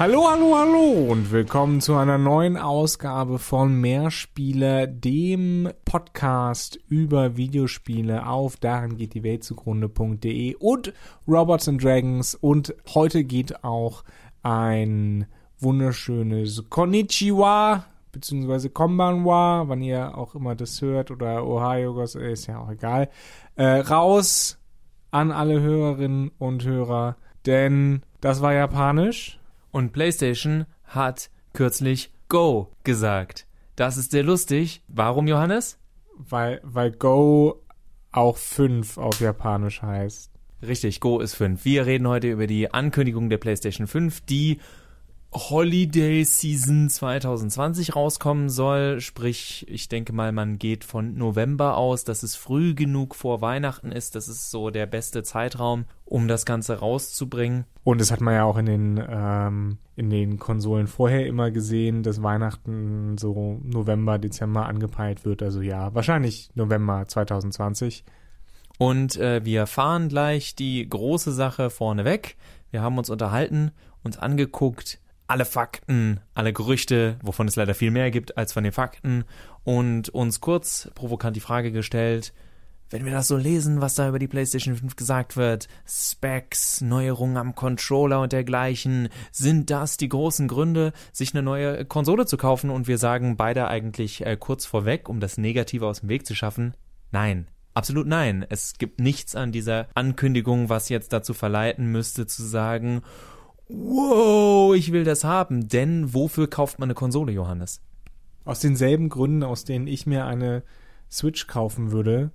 Hallo, hallo, hallo und willkommen zu einer neuen Ausgabe von Mehrspieler, dem Podcast über Videospiele. Auf darin geht die Welt zugrunde.de und Robots and Dragons. Und heute geht auch ein wunderschönes Konnichiwa beziehungsweise Konbanwa, wann ihr auch immer das hört oder Ohio, ist ja auch egal, äh, raus an alle Hörerinnen und Hörer, denn das war japanisch und PlayStation hat kürzlich Go gesagt. Das ist sehr lustig. Warum, Johannes? Weil, weil Go auch 5 auf Japanisch heißt. Richtig, Go ist 5. Wir reden heute über die Ankündigung der PlayStation 5, die Holiday Season 2020 rauskommen soll. Sprich, ich denke mal, man geht von November aus, dass es früh genug vor Weihnachten ist. Das ist so der beste Zeitraum, um das Ganze rauszubringen. Und das hat man ja auch in den, ähm, in den Konsolen vorher immer gesehen, dass Weihnachten so November, Dezember angepeilt wird. Also ja, wahrscheinlich November 2020. Und äh, wir fahren gleich die große Sache vorneweg. Wir haben uns unterhalten, uns angeguckt, alle Fakten, alle Gerüchte, wovon es leider viel mehr gibt als von den Fakten, und uns kurz provokant die Frage gestellt, wenn wir das so lesen, was da über die PlayStation 5 gesagt wird, Specs, Neuerungen am Controller und dergleichen, sind das die großen Gründe, sich eine neue Konsole zu kaufen? Und wir sagen beide eigentlich äh, kurz vorweg, um das Negative aus dem Weg zu schaffen, nein. Absolut nein. Es gibt nichts an dieser Ankündigung, was jetzt dazu verleiten müsste, zu sagen, wow, ich will das haben. Denn wofür kauft man eine Konsole, Johannes? Aus denselben Gründen, aus denen ich mir eine Switch kaufen würde,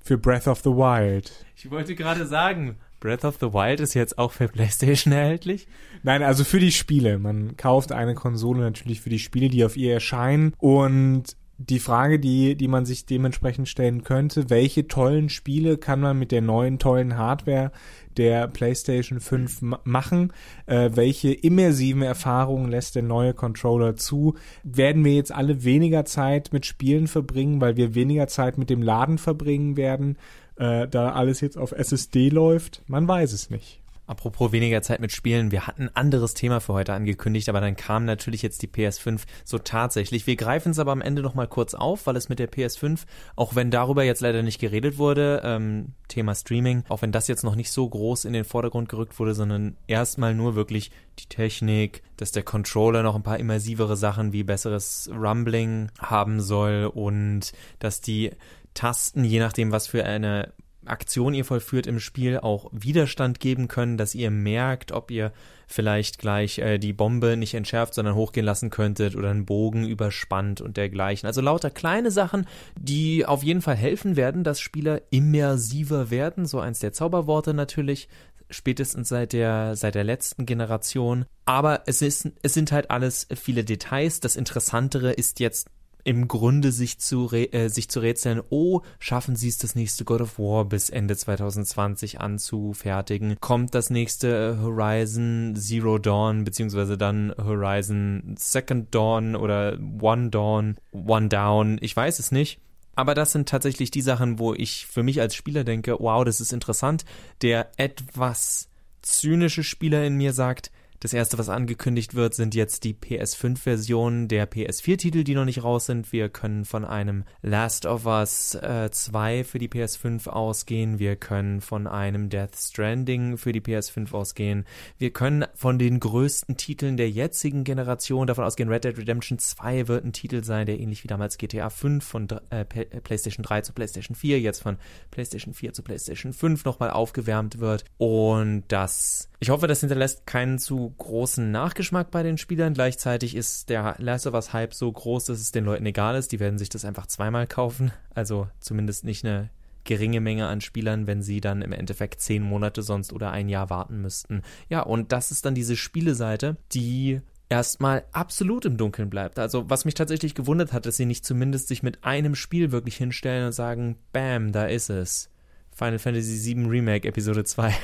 für Breath of the Wild. Ich wollte gerade sagen, Breath of the Wild ist jetzt auch für PlayStation erhältlich? Nein, also für die Spiele. Man kauft eine Konsole natürlich für die Spiele, die auf ihr erscheinen. Und die Frage, die, die man sich dementsprechend stellen könnte, welche tollen Spiele kann man mit der neuen tollen Hardware der PlayStation 5 machen? Äh, welche immersiven Erfahrungen lässt der neue Controller zu? Werden wir jetzt alle weniger Zeit mit Spielen verbringen, weil wir weniger Zeit mit dem Laden verbringen werden, äh, da alles jetzt auf SSD läuft? Man weiß es nicht. Apropos weniger Zeit mit Spielen, wir hatten ein anderes Thema für heute angekündigt, aber dann kam natürlich jetzt die PS5 so tatsächlich. Wir greifen es aber am Ende nochmal kurz auf, weil es mit der PS5, auch wenn darüber jetzt leider nicht geredet wurde, ähm, Thema Streaming, auch wenn das jetzt noch nicht so groß in den Vordergrund gerückt wurde, sondern erstmal nur wirklich die Technik, dass der Controller noch ein paar immersivere Sachen wie besseres Rumbling haben soll und dass die Tasten, je nachdem, was für eine Aktion ihr vollführt im Spiel, auch Widerstand geben können, dass ihr merkt, ob ihr vielleicht gleich äh, die Bombe nicht entschärft, sondern hochgehen lassen könntet oder einen Bogen überspannt und dergleichen. Also lauter kleine Sachen, die auf jeden Fall helfen werden, dass Spieler immersiver werden. So eins der Zauberworte natürlich, spätestens seit der, seit der letzten Generation. Aber es ist, es sind halt alles viele Details. Das Interessantere ist jetzt im Grunde sich zu, äh, sich zu rätseln, oh, schaffen sie es, das nächste God of War bis Ende 2020 anzufertigen? Kommt das nächste Horizon Zero Dawn, beziehungsweise dann Horizon Second Dawn oder One Dawn, One Down? Ich weiß es nicht. Aber das sind tatsächlich die Sachen, wo ich für mich als Spieler denke, wow, das ist interessant. Der etwas zynische Spieler in mir sagt, das erste, was angekündigt wird, sind jetzt die PS5-Versionen der PS4-Titel, die noch nicht raus sind. Wir können von einem Last of Us äh, 2 für die PS5 ausgehen. Wir können von einem Death Stranding für die PS5 ausgehen. Wir können von den größten Titeln der jetzigen Generation davon ausgehen. Red Dead Redemption 2 wird ein Titel sein, der ähnlich wie damals GTA 5 von äh, PlayStation 3 zu PlayStation 4, jetzt von PlayStation 4 zu PlayStation 5 nochmal aufgewärmt wird. Und das ich hoffe, das hinterlässt keinen zu großen Nachgeschmack bei den Spielern. Gleichzeitig ist der Last of Us Hype so groß, dass es den Leuten egal ist. Die werden sich das einfach zweimal kaufen. Also zumindest nicht eine geringe Menge an Spielern, wenn sie dann im Endeffekt zehn Monate sonst oder ein Jahr warten müssten. Ja, und das ist dann diese Spieleseite, die erstmal absolut im Dunkeln bleibt. Also was mich tatsächlich gewundert hat, dass sie nicht zumindest sich mit einem Spiel wirklich hinstellen und sagen, bam, da ist es. Final Fantasy VII Remake Episode 2.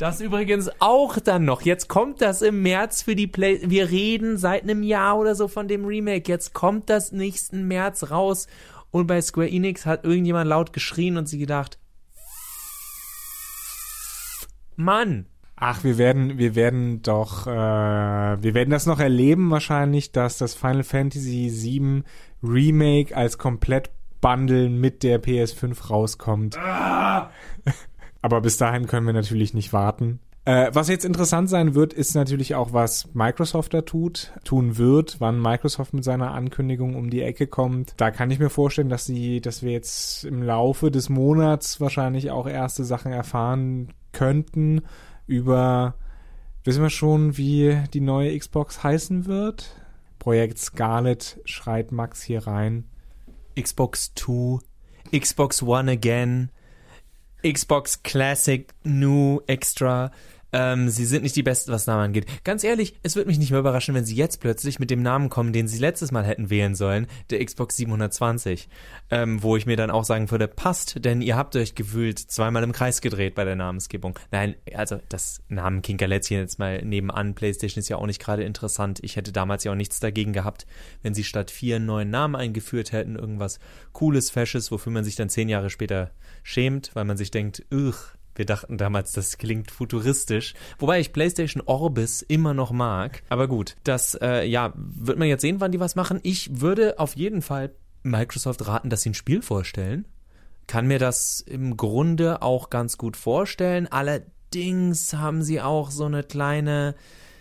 Das übrigens auch dann noch. Jetzt kommt das im März für die Play. Wir reden seit einem Jahr oder so von dem Remake. Jetzt kommt das nächsten März raus. Und bei Square Enix hat irgendjemand laut geschrien und sie gedacht, Mann. Ach, wir werden, wir werden doch, äh, wir werden das noch erleben wahrscheinlich, dass das Final Fantasy VII Remake als komplett Bundle mit der PS5 rauskommt. Ah! Aber bis dahin können wir natürlich nicht warten. Äh, was jetzt interessant sein wird, ist natürlich auch, was Microsoft da tut, tun wird, wann Microsoft mit seiner Ankündigung um die Ecke kommt. Da kann ich mir vorstellen, dass sie, dass wir jetzt im Laufe des Monats wahrscheinlich auch erste Sachen erfahren könnten über, wissen wir schon, wie die neue Xbox heißen wird? Projekt Scarlet schreit Max hier rein. Xbox 2, Xbox One Again, Xbox Classic New Extra. Ähm, sie sind nicht die Besten, was Namen angeht. Ganz ehrlich, es würde mich nicht mehr überraschen, wenn sie jetzt plötzlich mit dem Namen kommen, den sie letztes Mal hätten wählen sollen, der Xbox 720. Ähm, wo ich mir dann auch sagen würde, passt, denn ihr habt euch gewühlt zweimal im Kreis gedreht bei der Namensgebung. Nein, also das Namen Kinkerlätzchen jetzt mal nebenan, PlayStation ist ja auch nicht gerade interessant. Ich hätte damals ja auch nichts dagegen gehabt, wenn sie statt vier neuen Namen eingeführt hätten, irgendwas Cooles, Fesches, wofür man sich dann zehn Jahre später schämt, weil man sich denkt, ugh, wir dachten damals, das klingt futuristisch. Wobei ich PlayStation Orbis immer noch mag. Aber gut, das, äh, ja, wird man jetzt sehen, wann die was machen. Ich würde auf jeden Fall Microsoft raten, dass sie ein Spiel vorstellen. Kann mir das im Grunde auch ganz gut vorstellen. Allerdings haben sie auch so eine kleine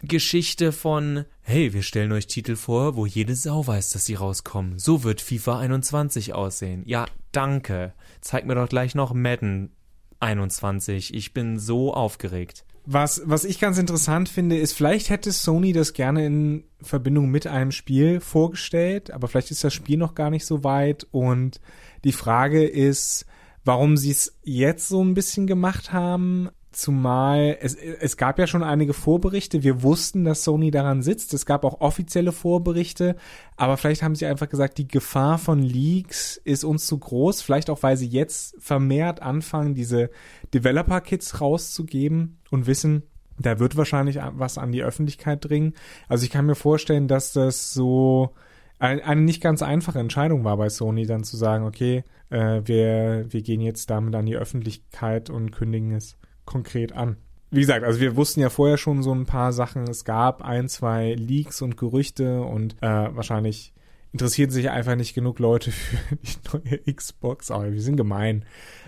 Geschichte von, hey, wir stellen euch Titel vor, wo jede Sau weiß, dass sie rauskommen. So wird FIFA 21 aussehen. Ja, danke. Zeig mir doch gleich noch Madden 21. Ich bin so aufgeregt. Was, was ich ganz interessant finde, ist, vielleicht hätte Sony das gerne in Verbindung mit einem Spiel vorgestellt, aber vielleicht ist das Spiel noch gar nicht so weit und die Frage ist, warum sie es jetzt so ein bisschen gemacht haben. Zumal es, es gab ja schon einige Vorberichte. Wir wussten, dass Sony daran sitzt. Es gab auch offizielle Vorberichte. Aber vielleicht haben sie einfach gesagt, die Gefahr von Leaks ist uns zu groß. Vielleicht auch, weil sie jetzt vermehrt anfangen, diese Developer-Kits rauszugeben und wissen, da wird wahrscheinlich was an die Öffentlichkeit dringen. Also ich kann mir vorstellen, dass das so eine nicht ganz einfache Entscheidung war bei Sony, dann zu sagen, okay, äh, wir, wir gehen jetzt damit an die Öffentlichkeit und kündigen es konkret an. Wie gesagt, also wir wussten ja vorher schon so ein paar Sachen. Es gab ein, zwei Leaks und Gerüchte und äh, wahrscheinlich interessieren sich einfach nicht genug Leute für die neue Xbox. Aber wir sind gemein.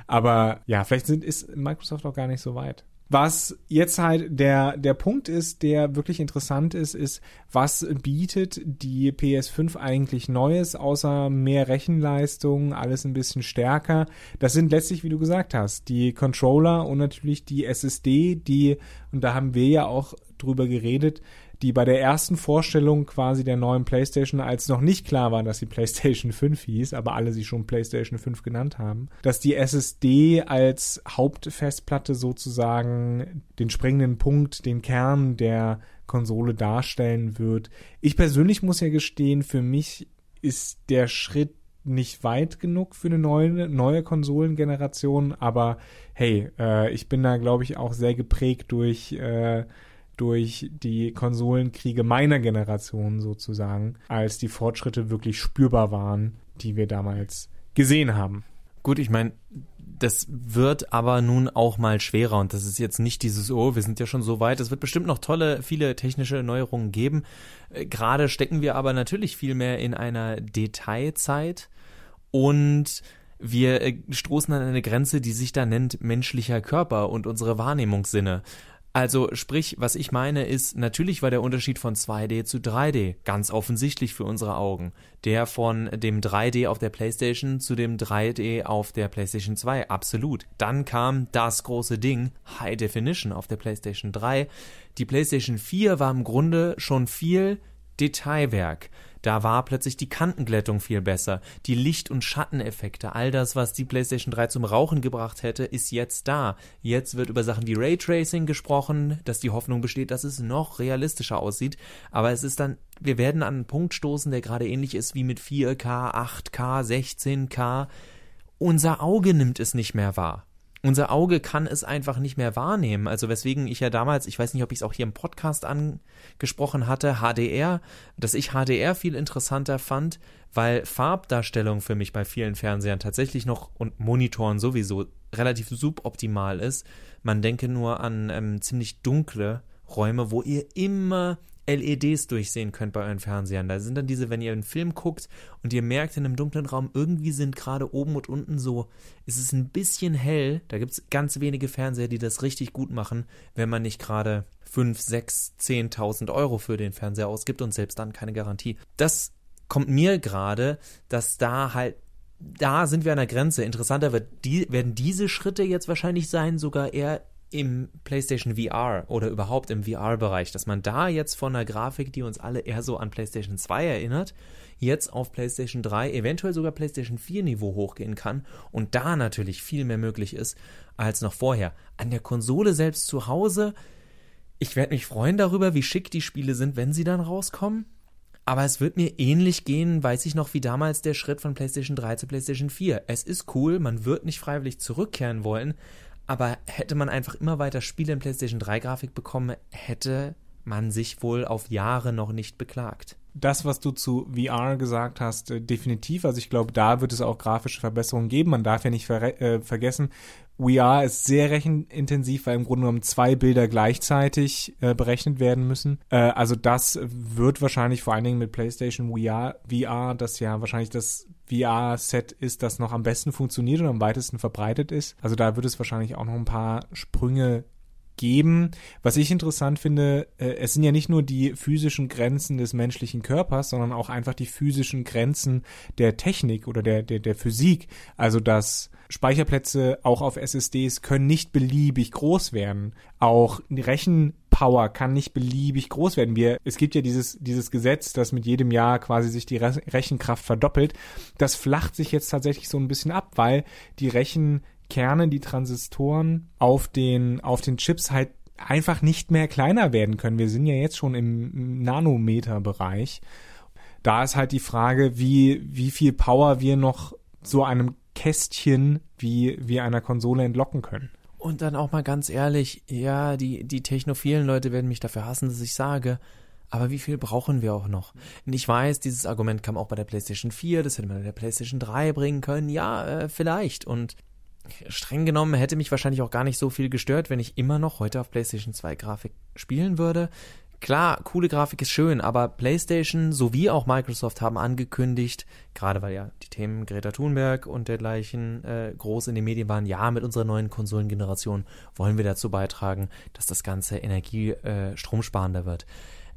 Aber ja, vielleicht sind, ist Microsoft auch gar nicht so weit. Was jetzt halt der, der Punkt ist, der wirklich interessant ist, ist, was bietet die PS5 eigentlich Neues, außer mehr Rechenleistung, alles ein bisschen stärker. Das sind letztlich, wie du gesagt hast, die Controller und natürlich die SSD, die, und da haben wir ja auch drüber geredet, die bei der ersten Vorstellung quasi der neuen PlayStation, als noch nicht klar war, dass sie PlayStation 5 hieß, aber alle sie schon PlayStation 5 genannt haben, dass die SSD als Hauptfestplatte sozusagen den springenden Punkt, den Kern der Konsole darstellen wird. Ich persönlich muss ja gestehen, für mich ist der Schritt nicht weit genug für eine neue, neue Konsolengeneration, aber hey, äh, ich bin da, glaube ich, auch sehr geprägt durch äh, durch die Konsolenkriege meiner Generation sozusagen, als die Fortschritte wirklich spürbar waren, die wir damals gesehen haben. Gut, ich meine, das wird aber nun auch mal schwerer und das ist jetzt nicht dieses, oh, wir sind ja schon so weit. Es wird bestimmt noch tolle, viele technische Neuerungen geben. Äh, gerade stecken wir aber natürlich viel mehr in einer Detailzeit und wir äh, stoßen an eine Grenze, die sich da nennt menschlicher Körper und unsere Wahrnehmungssinne. Also sprich, was ich meine ist, natürlich war der Unterschied von 2D zu 3D ganz offensichtlich für unsere Augen. Der von dem 3D auf der PlayStation zu dem 3D auf der PlayStation 2, absolut. Dann kam das große Ding, High Definition auf der PlayStation 3. Die PlayStation 4 war im Grunde schon viel Detailwerk. Da war plötzlich die Kantenglättung viel besser. Die Licht- und Schatteneffekte, all das, was die PlayStation 3 zum Rauchen gebracht hätte, ist jetzt da. Jetzt wird über Sachen wie Raytracing gesprochen, dass die Hoffnung besteht, dass es noch realistischer aussieht. Aber es ist dann, wir werden an einen Punkt stoßen, der gerade ähnlich ist wie mit 4K, 8K, 16K. Unser Auge nimmt es nicht mehr wahr. Unser Auge kann es einfach nicht mehr wahrnehmen. Also weswegen ich ja damals, ich weiß nicht, ob ich es auch hier im Podcast angesprochen hatte, HDR, dass ich HDR viel interessanter fand, weil Farbdarstellung für mich bei vielen Fernsehern tatsächlich noch und Monitoren sowieso relativ suboptimal ist. Man denke nur an ähm, ziemlich dunkle Räume, wo ihr immer LEDs durchsehen könnt bei euren Fernsehern. Da sind dann diese, wenn ihr einen Film guckt und ihr merkt in einem dunklen Raum, irgendwie sind gerade oben und unten so, ist es ein bisschen hell. Da gibt es ganz wenige Fernseher, die das richtig gut machen, wenn man nicht gerade 5, 6, 10.000 Euro für den Fernseher ausgibt und selbst dann keine Garantie. Das kommt mir gerade, dass da halt da sind wir an der Grenze. Interessanter wird die, werden diese Schritte jetzt wahrscheinlich sein, sogar eher im PlayStation VR oder überhaupt im VR-Bereich, dass man da jetzt von einer Grafik, die uns alle eher so an PlayStation 2 erinnert, jetzt auf PlayStation 3, eventuell sogar PlayStation 4 Niveau hochgehen kann und da natürlich viel mehr möglich ist als noch vorher. An der Konsole selbst zu Hause, ich werde mich freuen darüber, wie schick die Spiele sind, wenn sie dann rauskommen. Aber es wird mir ähnlich gehen, weiß ich noch, wie damals der Schritt von PlayStation 3 zu PlayStation 4. Es ist cool, man wird nicht freiwillig zurückkehren wollen, aber hätte man einfach immer weiter Spiele in PlayStation 3 Grafik bekommen, hätte man sich wohl auf Jahre noch nicht beklagt. Das, was du zu VR gesagt hast, äh, definitiv. Also ich glaube, da wird es auch grafische Verbesserungen geben. Man darf ja nicht ver äh, vergessen, VR ist sehr rechenintensiv, weil im Grunde genommen zwei Bilder gleichzeitig äh, berechnet werden müssen. Äh, also das wird wahrscheinlich vor allen Dingen mit PlayStation VR, VR, das ja wahrscheinlich das VR-Set ist, das noch am besten funktioniert und am weitesten verbreitet ist. Also da wird es wahrscheinlich auch noch ein paar Sprünge geben. Was ich interessant finde, äh, es sind ja nicht nur die physischen Grenzen des menschlichen Körpers, sondern auch einfach die physischen Grenzen der Technik oder der, der, der Physik. Also dass Speicherplätze auch auf SSDs können nicht beliebig groß werden. Auch die Rechenpower kann nicht beliebig groß werden. Wir, es gibt ja dieses, dieses Gesetz, dass mit jedem Jahr quasi sich die Rechenkraft verdoppelt. Das flacht sich jetzt tatsächlich so ein bisschen ab, weil die Rechenkerne, die Transistoren auf den, auf den Chips halt einfach nicht mehr kleiner werden können. Wir sind ja jetzt schon im Nanometer-Bereich. Da ist halt die Frage, wie, wie viel Power wir noch so einem Kästchen wie, wie einer Konsole entlocken können. Und dann auch mal ganz ehrlich, ja, die, die technophilen Leute werden mich dafür hassen, dass ich sage, aber wie viel brauchen wir auch noch? Und ich weiß, dieses Argument kam auch bei der PlayStation 4, das hätte man in der PlayStation 3 bringen können. Ja, äh, vielleicht. Und streng genommen hätte mich wahrscheinlich auch gar nicht so viel gestört, wenn ich immer noch heute auf PlayStation 2 Grafik spielen würde. Klar, coole Grafik ist schön, aber PlayStation sowie auch Microsoft haben angekündigt, gerade weil ja die Themen Greta Thunberg und dergleichen äh, groß in den Medien waren, ja, mit unserer neuen Konsolengeneration wollen wir dazu beitragen, dass das Ganze Energie äh, wird.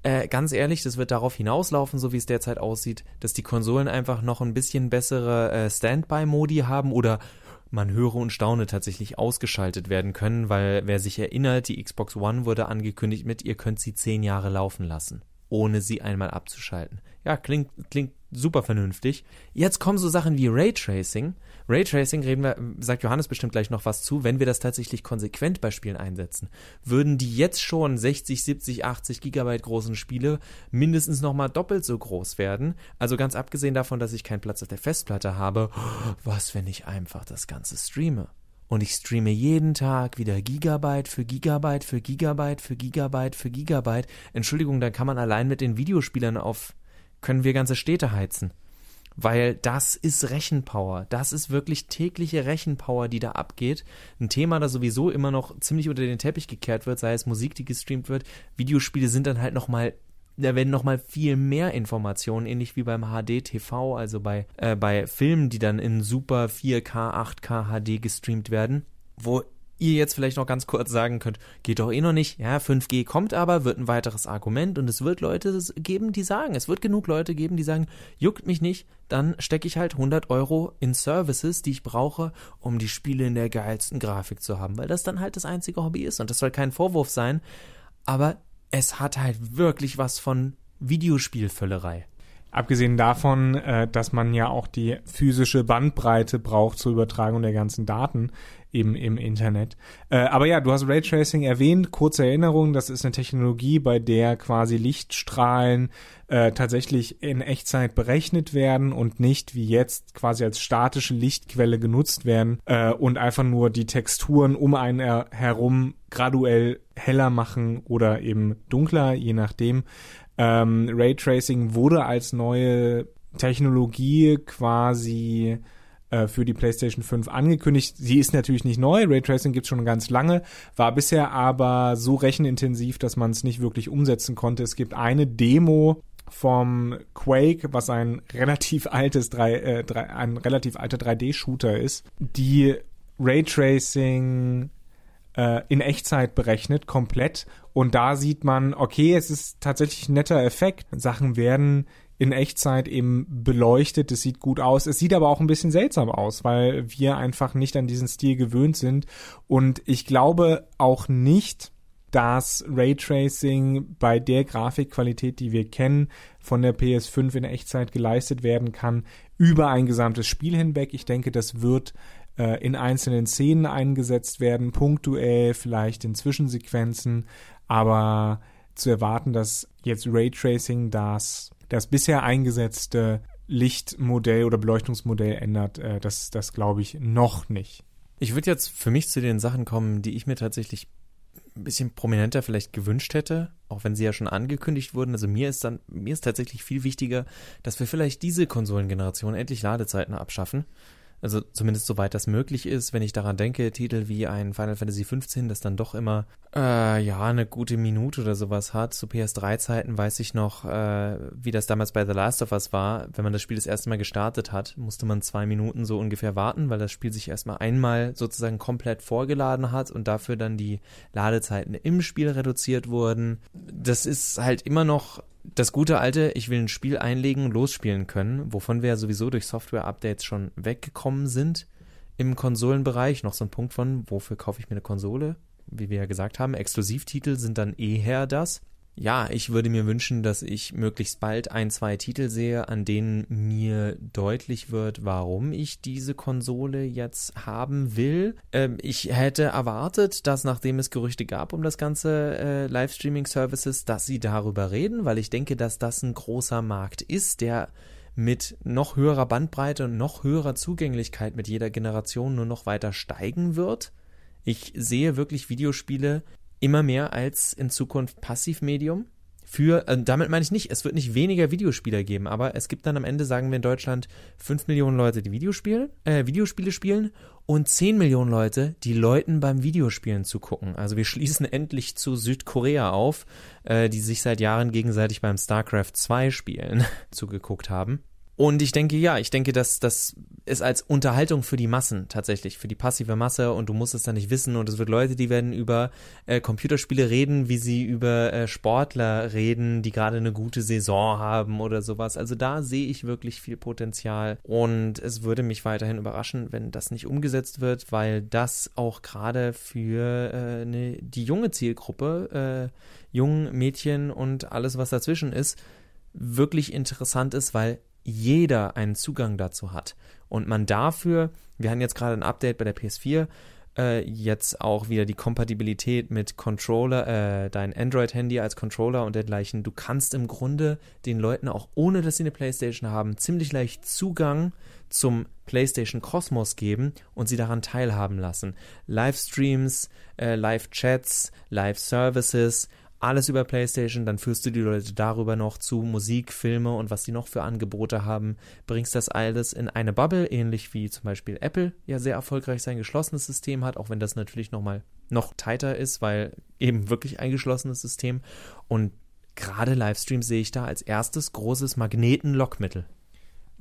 Äh, ganz ehrlich, das wird darauf hinauslaufen, so wie es derzeit aussieht, dass die Konsolen einfach noch ein bisschen bessere äh, Standby-Modi haben oder man höre und staune tatsächlich ausgeschaltet werden können, weil wer sich erinnert, die Xbox One wurde angekündigt mit, ihr könnt sie zehn Jahre laufen lassen, ohne sie einmal abzuschalten. Ja, klingt, klingt super vernünftig. Jetzt kommen so Sachen wie Raytracing. Raytracing reden wir, sagt Johannes bestimmt gleich noch was zu, wenn wir das tatsächlich konsequent bei Spielen einsetzen. Würden die jetzt schon 60, 70, 80 Gigabyte großen Spiele mindestens nochmal doppelt so groß werden? Also ganz abgesehen davon, dass ich keinen Platz auf der Festplatte habe, was, wenn ich einfach das Ganze streame? Und ich streame jeden Tag wieder Gigabyte für Gigabyte für Gigabyte für Gigabyte für Gigabyte. Entschuldigung, dann kann man allein mit den Videospielern auf können wir ganze Städte heizen. Weil das ist Rechenpower. Das ist wirklich tägliche Rechenpower, die da abgeht. Ein Thema, das sowieso immer noch ziemlich unter den Teppich gekehrt wird, sei es Musik, die gestreamt wird. Videospiele sind dann halt nochmal da werden nochmal viel mehr Informationen, ähnlich wie beim HD-TV, also bei, äh, bei Filmen, die dann in super 4K, 8K HD gestreamt werden, wo ihr jetzt vielleicht noch ganz kurz sagen könnt, geht doch eh noch nicht. Ja, 5G kommt aber, wird ein weiteres Argument und es wird Leute geben, die sagen, es wird genug Leute geben, die sagen, juckt mich nicht, dann stecke ich halt 100 Euro in Services, die ich brauche, um die Spiele in der geilsten Grafik zu haben, weil das dann halt das einzige Hobby ist und das soll kein Vorwurf sein, aber es hat halt wirklich was von Videospielvöllerei. Abgesehen davon, äh, dass man ja auch die physische Bandbreite braucht zur Übertragung der ganzen Daten, eben im Internet. Äh, aber ja, du hast Raytracing erwähnt, kurze Erinnerung, das ist eine Technologie, bei der quasi Lichtstrahlen äh, tatsächlich in Echtzeit berechnet werden und nicht wie jetzt quasi als statische Lichtquelle genutzt werden äh, und einfach nur die Texturen um einen herum graduell heller machen oder eben dunkler, je nachdem. Ähm, Raytracing wurde als neue Technologie quasi äh, für die PlayStation 5 angekündigt. Sie ist natürlich nicht neu, Raytracing gibt es schon ganz lange, war bisher aber so rechenintensiv, dass man es nicht wirklich umsetzen konnte. Es gibt eine Demo vom Quake, was ein relativ altes 3, äh, 3 ein relativ alter 3D-Shooter ist, die Raytracing äh, in Echtzeit berechnet, komplett. Und da sieht man, okay, es ist tatsächlich ein netter Effekt. Sachen werden in Echtzeit eben beleuchtet. Es sieht gut aus. Es sieht aber auch ein bisschen seltsam aus, weil wir einfach nicht an diesen Stil gewöhnt sind. Und ich glaube auch nicht, dass Raytracing bei der Grafikqualität, die wir kennen, von der PS5 in Echtzeit geleistet werden kann, über ein gesamtes Spiel hinweg. Ich denke, das wird äh, in einzelnen Szenen eingesetzt werden, punktuell, vielleicht in Zwischensequenzen, aber zu erwarten, dass jetzt Raytracing das das bisher eingesetzte Lichtmodell oder Beleuchtungsmodell ändert, äh, das, das glaube ich noch nicht. Ich würde jetzt für mich zu den Sachen kommen, die ich mir tatsächlich ein bisschen prominenter vielleicht gewünscht hätte, auch wenn sie ja schon angekündigt wurden. Also mir ist dann, mir ist tatsächlich viel wichtiger, dass wir vielleicht diese Konsolengeneration endlich Ladezeiten abschaffen. Also zumindest soweit das möglich ist, wenn ich daran denke, Titel wie ein Final Fantasy XV, das dann doch immer äh, ja eine gute Minute oder sowas hat. Zu PS3-Zeiten weiß ich noch, äh, wie das damals bei The Last of Us war. Wenn man das Spiel das erste Mal gestartet hat, musste man zwei Minuten so ungefähr warten, weil das Spiel sich erstmal einmal sozusagen komplett vorgeladen hat und dafür dann die Ladezeiten im Spiel reduziert wurden. Das ist halt immer noch das gute alte, ich will ein Spiel einlegen, losspielen können, wovon wir ja sowieso durch Software-Updates schon weggekommen sind im Konsolenbereich. Noch so ein Punkt von, wofür kaufe ich mir eine Konsole? Wie wir ja gesagt haben, Exklusivtitel sind dann eher das ja, ich würde mir wünschen, dass ich möglichst bald ein, zwei Titel sehe, an denen mir deutlich wird, warum ich diese Konsole jetzt haben will. Ähm, ich hätte erwartet, dass nachdem es Gerüchte gab um das ganze äh, Livestreaming-Services, dass sie darüber reden, weil ich denke, dass das ein großer Markt ist, der mit noch höherer Bandbreite und noch höherer Zugänglichkeit mit jeder Generation nur noch weiter steigen wird. Ich sehe wirklich Videospiele immer mehr als in Zukunft Passivmedium. Für, äh, damit meine ich nicht, es wird nicht weniger Videospieler geben, aber es gibt dann am Ende, sagen wir in Deutschland, 5 Millionen Leute, die Videospiele, äh, Videospiele spielen und 10 Millionen Leute, die Leuten beim Videospielen zugucken. Also wir schließen endlich zu Südkorea auf, äh, die sich seit Jahren gegenseitig beim StarCraft 2 Spielen zugeguckt haben. Und ich denke, ja, ich denke, dass das ist als Unterhaltung für die Massen tatsächlich, für die passive Masse und du musst es dann nicht wissen und es wird Leute, die werden über äh, Computerspiele reden, wie sie über äh, Sportler reden, die gerade eine gute Saison haben oder sowas. Also da sehe ich wirklich viel Potenzial und es würde mich weiterhin überraschen, wenn das nicht umgesetzt wird, weil das auch gerade für äh, ne, die junge Zielgruppe, äh, jungen Mädchen und alles, was dazwischen ist, wirklich interessant ist, weil jeder einen Zugang dazu hat. Und man dafür, wir hatten jetzt gerade ein Update bei der PS4, äh, jetzt auch wieder die Kompatibilität mit Controller, äh, dein Android-Handy als Controller und dergleichen. Du kannst im Grunde den Leuten auch ohne dass sie eine PlayStation haben, ziemlich leicht Zugang zum PlayStation Kosmos geben und sie daran teilhaben lassen. Livestreams, äh, Live-Chats, Live-Services, alles über PlayStation, dann führst du die Leute darüber noch zu Musik, Filme und was sie noch für Angebote haben, bringst das alles in eine Bubble, ähnlich wie zum Beispiel Apple ja sehr erfolgreich sein geschlossenes System hat, auch wenn das natürlich nochmal noch tighter ist, weil eben wirklich ein geschlossenes System und gerade Livestreams sehe ich da als erstes großes Magneten-Lockmittel.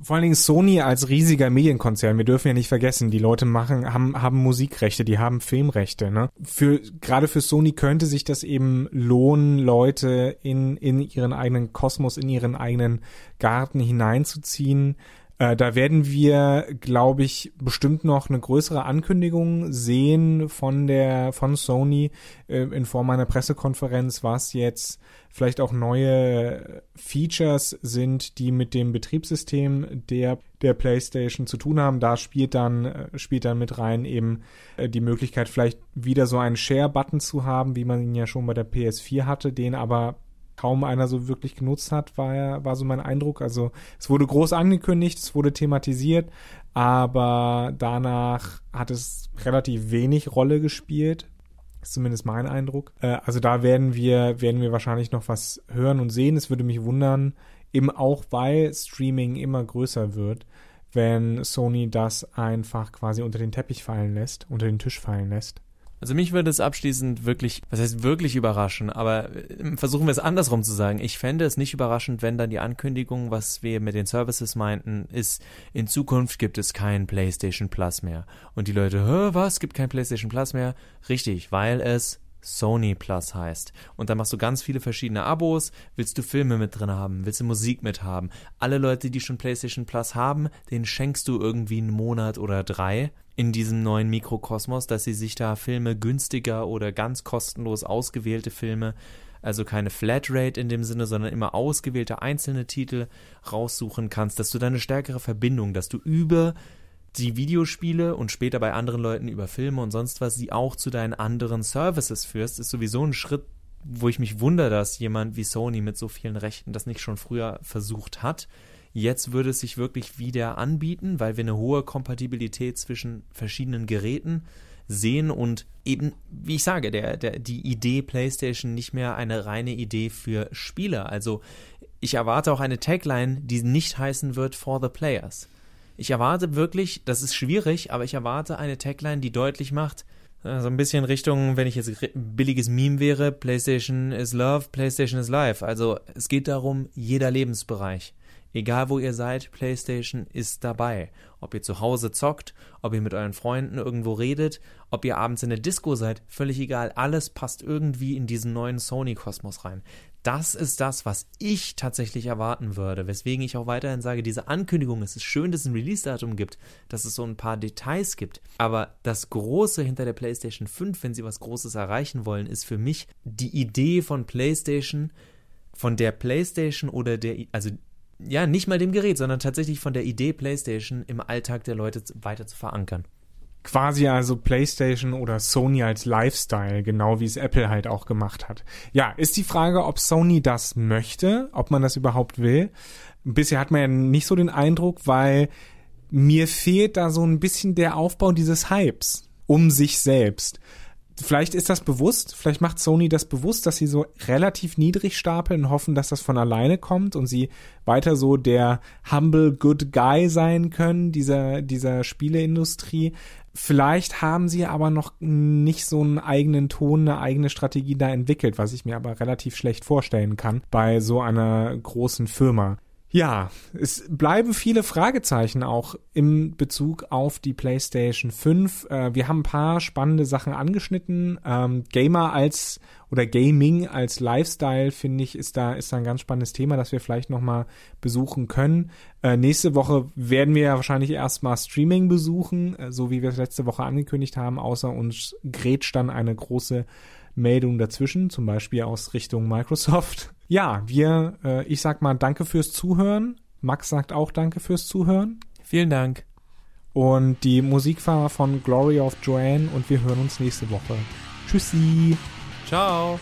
Vor allen Dingen Sony als riesiger Medienkonzern, wir dürfen ja nicht vergessen, die Leute machen, haben, haben Musikrechte, die haben Filmrechte, ne? Für, gerade für Sony könnte sich das eben lohnen, Leute in, in ihren eigenen Kosmos, in ihren eigenen Garten hineinzuziehen, Äh, da werden wir, glaube ich, bestimmt noch eine größere Ankündigung sehen von der von Sony äh, in Form einer Pressekonferenz, was jetzt vielleicht auch neue Features sind, die mit dem Betriebssystem der der PlayStation zu tun haben. Da spielt dann äh, spielt dann mit rein eben äh, die Möglichkeit vielleicht wieder so einen Share Button zu haben, wie man ihn ja schon bei der PS4 hatte, den aber kaum einer so wirklich genutzt hat, war, war so mein Eindruck. Also es wurde groß angekündigt, es wurde thematisiert, aber danach hat es relativ wenig Rolle gespielt. Ist zumindest mein Eindruck. Äh, also da werden wir, werden wir wahrscheinlich noch was hören und sehen. Es würde mich wundern, eben auch weil Streaming immer größer wird, wenn Sony das einfach quasi unter den Teppich fallen lässt, unter den Tisch fallen lässt. Also mich würde es abschließend wirklich, was heißt wirklich überraschen, aber äh, versuchen wir es andersrum zu sagen. Ich fände es nicht überraschend, wenn dann die Ankündigung, was wir mit den Services meinten, ist, in Zukunft gibt es kein PlayStation Plus mehr. Und die Leute, Hä, was, gibt kein PlayStation Plus mehr? Richtig, weil es Sony Plus heißt. Und da machst du ganz viele verschiedene Abos. Willst du Filme mit drin haben? Willst du Musik mit haben? Alle Leute, die schon PlayStation Plus haben, denen schenkst du irgendwie einen Monat oder drei in diesem neuen Mikrokosmos, dass sie sich da Filme günstiger oder ganz kostenlos ausgewählte Filme, also keine Flatrate in dem Sinne, sondern immer ausgewählte einzelne Titel raussuchen kannst, dass du da eine stärkere Verbindung, dass du über die Videospiele und später bei anderen Leuten über Filme und sonst was, sie auch zu deinen anderen Services führst, ist sowieso ein Schritt, wo ich mich wundere, dass jemand wie Sony mit so vielen Rechten das nicht schon früher versucht hat. Jetzt würde es sich wirklich wieder anbieten, weil wir eine hohe Kompatibilität zwischen verschiedenen Geräten sehen und eben, wie ich sage, der, der, die Idee PlayStation nicht mehr eine reine Idee für Spieler. Also ich erwarte auch eine Tagline, die nicht heißen wird for the players. Ich erwarte wirklich, das ist schwierig, aber ich erwarte eine Tagline, die deutlich macht, äh, so ein bisschen Richtung, wenn ich jetzt billiges Meme wäre, PlayStation is Love, PlayStation is Life. Also es geht darum, jeder Lebensbereich. Egal wo ihr seid, PlayStation ist dabei. Ob ihr zu Hause zockt, ob ihr mit euren Freunden irgendwo redet, ob ihr abends in der Disco seid, völlig egal. Alles passt irgendwie in diesen neuen Sony-Kosmos rein. Das ist das, was ich tatsächlich erwarten würde, weswegen ich auch weiterhin sage, diese Ankündigung, es ist schön, dass es ein Release-Datum gibt, dass es so ein paar Details gibt, aber das Große hinter der PlayStation 5, wenn sie was Großes erreichen wollen, ist für mich die Idee von PlayStation, von der PlayStation oder der, also ja, nicht mal dem Gerät, sondern tatsächlich von der Idee PlayStation im Alltag der Leute weiter zu verankern. Quasi also PlayStation oder Sony als Lifestyle, genau wie es Apple halt auch gemacht hat. Ja, ist die Frage, ob Sony das möchte, ob man das überhaupt will. Bisher hat man ja nicht so den Eindruck, weil mir fehlt da so ein bisschen der Aufbau dieses Hypes um sich selbst vielleicht ist das bewusst, vielleicht macht Sony das bewusst, dass sie so relativ niedrig stapeln und hoffen, dass das von alleine kommt und sie weiter so der humble good guy sein können, dieser, dieser Spieleindustrie. Vielleicht haben sie aber noch nicht so einen eigenen Ton, eine eigene Strategie da entwickelt, was ich mir aber relativ schlecht vorstellen kann bei so einer großen Firma. Ja, es bleiben viele Fragezeichen auch im Bezug auf die PlayStation 5. Äh, wir haben ein paar spannende Sachen angeschnitten. Ähm, Gamer als oder Gaming als Lifestyle, finde ich, ist da, ist da ein ganz spannendes Thema, das wir vielleicht nochmal besuchen können. Äh, nächste Woche werden wir ja wahrscheinlich erstmal Streaming besuchen, äh, so wie wir es letzte Woche angekündigt haben, außer uns grätscht dann eine große Meldung dazwischen, zum Beispiel aus Richtung Microsoft. Ja, wir, äh, ich sag mal Danke fürs Zuhören. Max sagt auch Danke fürs Zuhören. Vielen Dank. Und die Musik war von Glory of Joanne und wir hören uns nächste Woche. Tschüssi. Ciao.